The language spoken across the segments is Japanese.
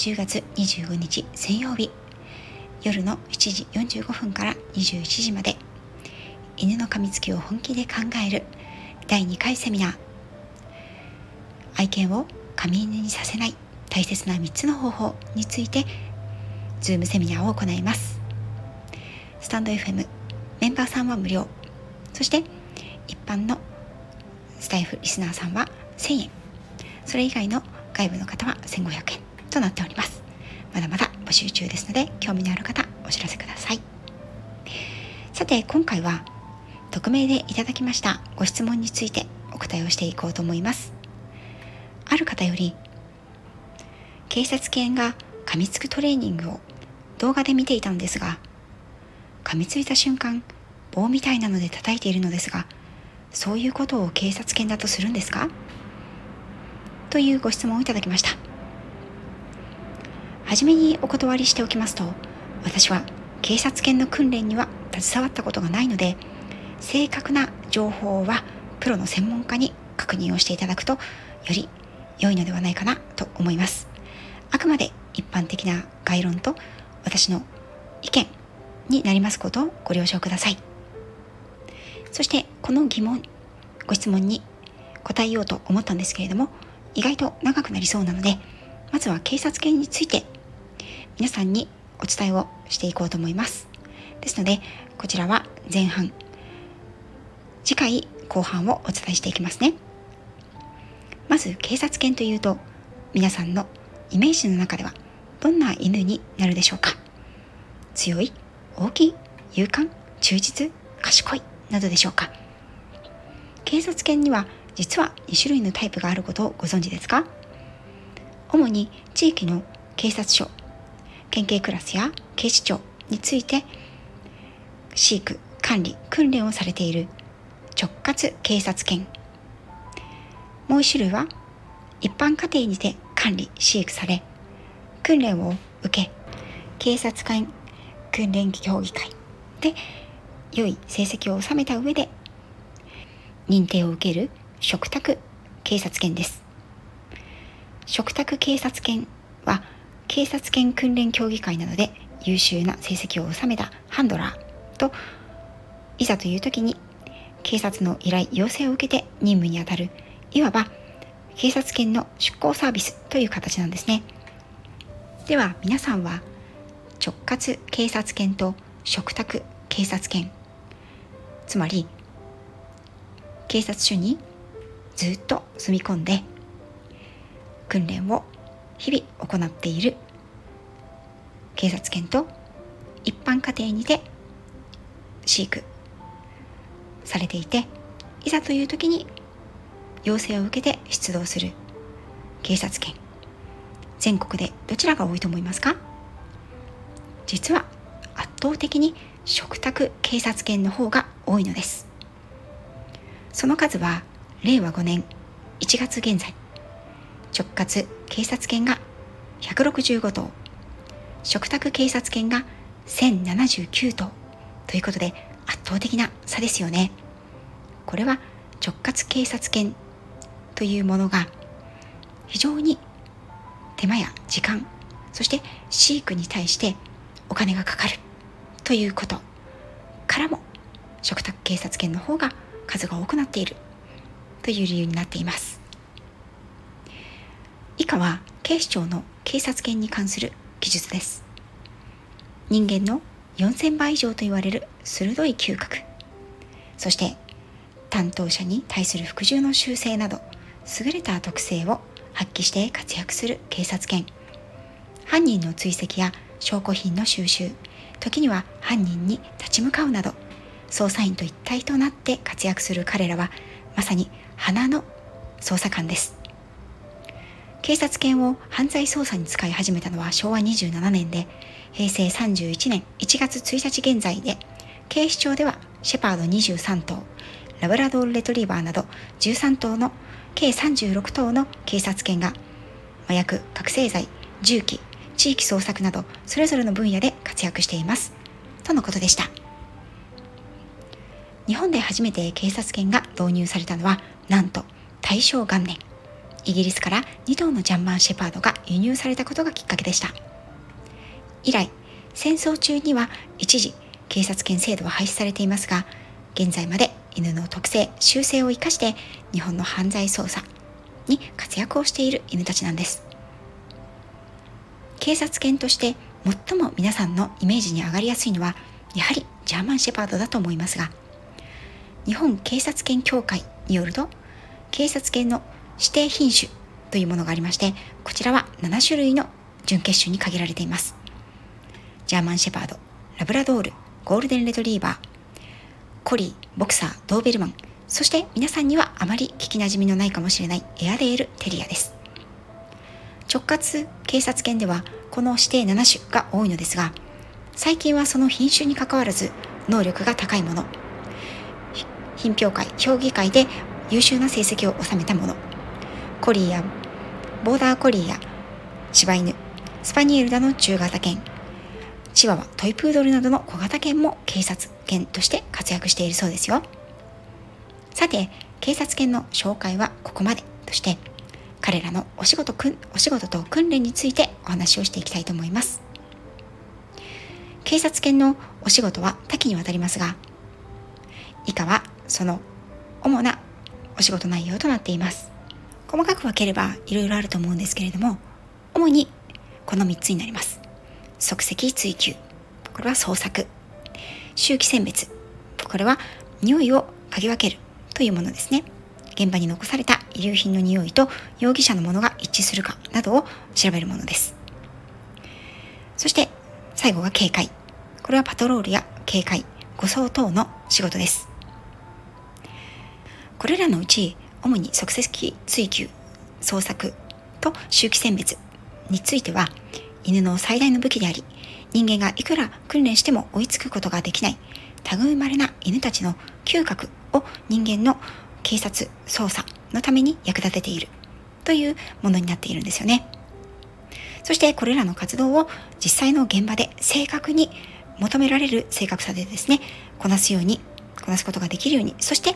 10月25日水曜日。夜の7時45分から21時まで。犬の噛みつきを本気で考える。第2回セミナー。愛犬を噛み犬にさせない。大切な3つの方法について。ズームセミナーを行います。スタンド FM メンバーさんは無料。そして一般のスタイフリスナーさんは1000円。それ以外の外部の方は1500円。となっております。まだまだ募集中ですので興味のある方お知らせください。さて今回は匿名でいただきましたご質問についてお答えをしていこうと思います。ある方より警察犬が噛みつくトレーニングを動画で見ていたのですが噛みついた瞬間棒みたいなので叩いているのですがそういうことを警察犬だとするんですか？というご質問をいただきました。初めにお断りしておきますと私は警察犬の訓練には携わったことがないので正確な情報はプロの専門家に確認をしていただくとより良いのではないかなと思います。あくまで一般的な概論と私の意見になりますことをご了承ください。そしてこの疑問ご質問に答えようと思ったんですけれども意外と長くなりそうなのでまずは警察犬について皆さんにお伝えをしていこうと思います。ですのでこちらは前半。次回後半をお伝えしていきますね。まず警察犬というと皆さんのイメージの中ではどんな犬になるでしょうか。強い大きい勇敢忠実賢いなどでしょうか。警察犬には実は2種類のタイプがあることをご存知ですか。主に地域の警察署県警クラスや警視庁について飼育管理訓練をされている直轄警察犬。もう一種類は一般家庭にて管理飼育され訓練を受け警察官訓練協議会で良い成績を収めた上で認定を受ける嘱託警察犬です。嘱託警察犬は警察犬訓練協議会などで優秀な成績を収めたハンドラーといざという時に警察の依頼要請を受けて任務にあたるいわば警察犬の出向サービスという形なんですね。では皆さんは直轄警察犬と嘱託警察犬つまり警察署にずっと住み込んで訓練を日々行っている。警察犬と一般家庭にて飼育されていていざという時に要請を受けて出動する。警察犬。全国でどちらが多いと思いますか？実は圧倒的に嘱託警察犬の方が多いのです。その数は令和5年1月現在直轄警察犬が165頭。嘱託警察犬が1079頭。ということで圧倒的な差ですよね。これは直轄警察犬というものが非常に手間や時間そして飼育に対してお金がかかるということ。からも嘱託警察犬の方が数が多くなっているという理由になっています。下は警視庁の警察犬に関する記述です。人間の4000倍以上と言われる鋭い嗅覚。そして担当者に対する服従の修正など優れた特性を発揮して活躍する警察犬。犯人の追跡や証拠品の収集時には犯人に立ち向かうなど捜査員と一体となって活躍する彼らはまさに花の捜査官です。警察犬を犯罪捜査に使い始めたのは昭和27年で平成31年1月1日現在で警視庁ではシェパード23頭ラブラドールレトリーバーなど13頭の計36頭の警察犬が麻薬覚醒剤銃器地域捜索などそれぞれの分野で活躍しています。とのことでした。日本で初めて警察犬が導入されたのはなんと大正元年。イギリスから2頭のジャンマンシェパードが輸入されたことがきっかけでした。以来戦争中には一時警察犬制度は廃止されていますが現在まで犬の特性習性を生かして日本の犯罪捜査に活躍をしている犬たちなんです。警察犬として最も皆さんのイメージに上がりやすいのはやはりジャーマンシェパードだと思いますが日本警察犬協会によると警察犬の指定品種というものがありましてこちらは7種類の準決種に限られています。ジャーマンシェパードラブラドールゴールデンレトリーバーコリーボクサードーベルマンそして皆さんにはあまり聞きなじみのないかもしれないエアデールテリアです。直轄警察犬ではこの指定7種が多いのですが最近はその品種にかかわらず能力が高いもの品評会評議会で優秀な成績を収めたもの。コリーやボーダーコリーや柴犬スパニエルなどの中型犬。チワワトイプードルなどの小型犬も警察犬として活躍しているそうですよ。さて警察犬の紹介はここまでとして彼らのお仕事くんお仕事と訓練についてお話をしていきたいと思います。警察犬のお仕事は多岐にわたりますが以下はその主なお仕事内容となっています。細かく分ければいろいろあると思うんですけれども主にこの3つになります。即席追求。これは捜索周期選別。これは匂いを嗅ぎ分けるというものですね。現場に残された遺留品の匂いと容疑者のものが一致するかなどを調べるものです。そして最後が警戒。これはパトロールや警戒護送等の仕事です。これらのうち主に即席追求捜索と周期選別については犬の最大の武器であり人間がいくら訓練しても追いつくことができない類まれな犬たちの嗅覚を人間の警察捜査のために役立てているというものになっているんですよね。そしてこれらの活動を実際の現場で正確に求められる正確さでですねこなすようにこなすことができるようにそして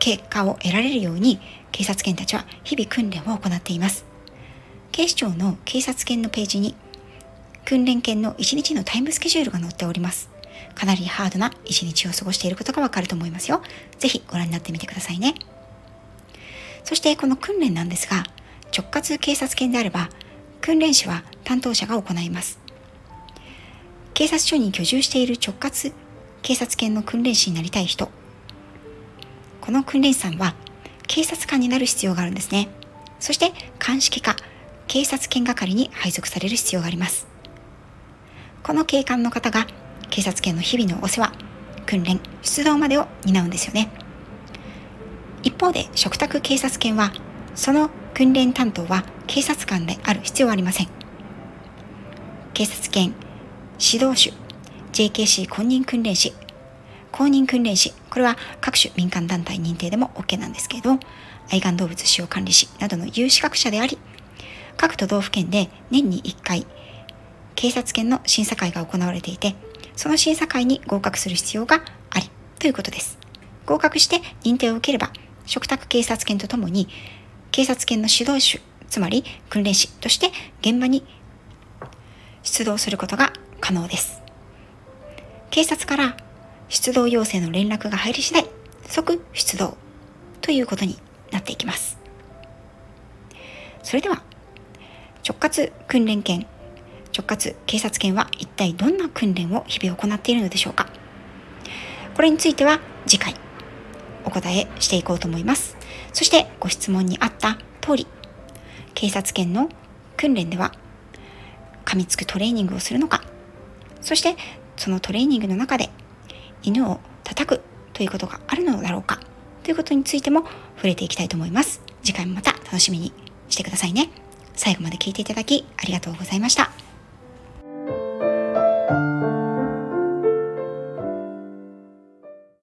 結果を得られるように警察犬たちは日々訓練を行っています警視庁の警察犬のページに訓練犬の1日のタイムスケジュールが載っております。かなりハードな一日を過ごしていることがわかると思いますよ。ぜひご覧になってみてくださいね。そしてこの訓練なんですが、直轄警察犬であれば、訓練士は担当者が行います。警察署に居住している直轄警察犬の訓練士になりたい人、この訓練士さんは警察官になる必要があるんですね。そして鑑識課、警察犬係に配属される必要があります。この警官の方が警察犬の日々のお世話、訓練、出動までを担うんですよね。一方で、嘱託警察犬は、その訓練担当は警察官である必要はありません。警察犬、指導手、JKC 公認訓練士、公認訓練士、これは各種民間団体認定でも OK なんですけれど、愛玩動物使用管理士などの有資格者であり、各都道府県で年に1回、警察犬の審査会が行われていて、その審査会に合格する必要があり、ということです。合格して認定を受ければ、嘱託警察犬とともに、警察犬の指導手、つまり訓練士として現場に出動することが可能です。警察から出動要請の連絡が入り次第、即出動ということになっていきます。それでは、直轄訓練犬、直轄警察犬は一体どんな訓練を日々行っているのでしょうかこれについては次回お答えしていこうと思います。そしてご質問にあった通り、警察犬の訓練では噛みつくトレーニングをするのか、そしてそのトレーニングの中で犬を叩くということがあるのだろうかということについても触れていきたいと思います。次回もまた楽しみにしてくださいね。最後まで聞いていただきありがとうございました。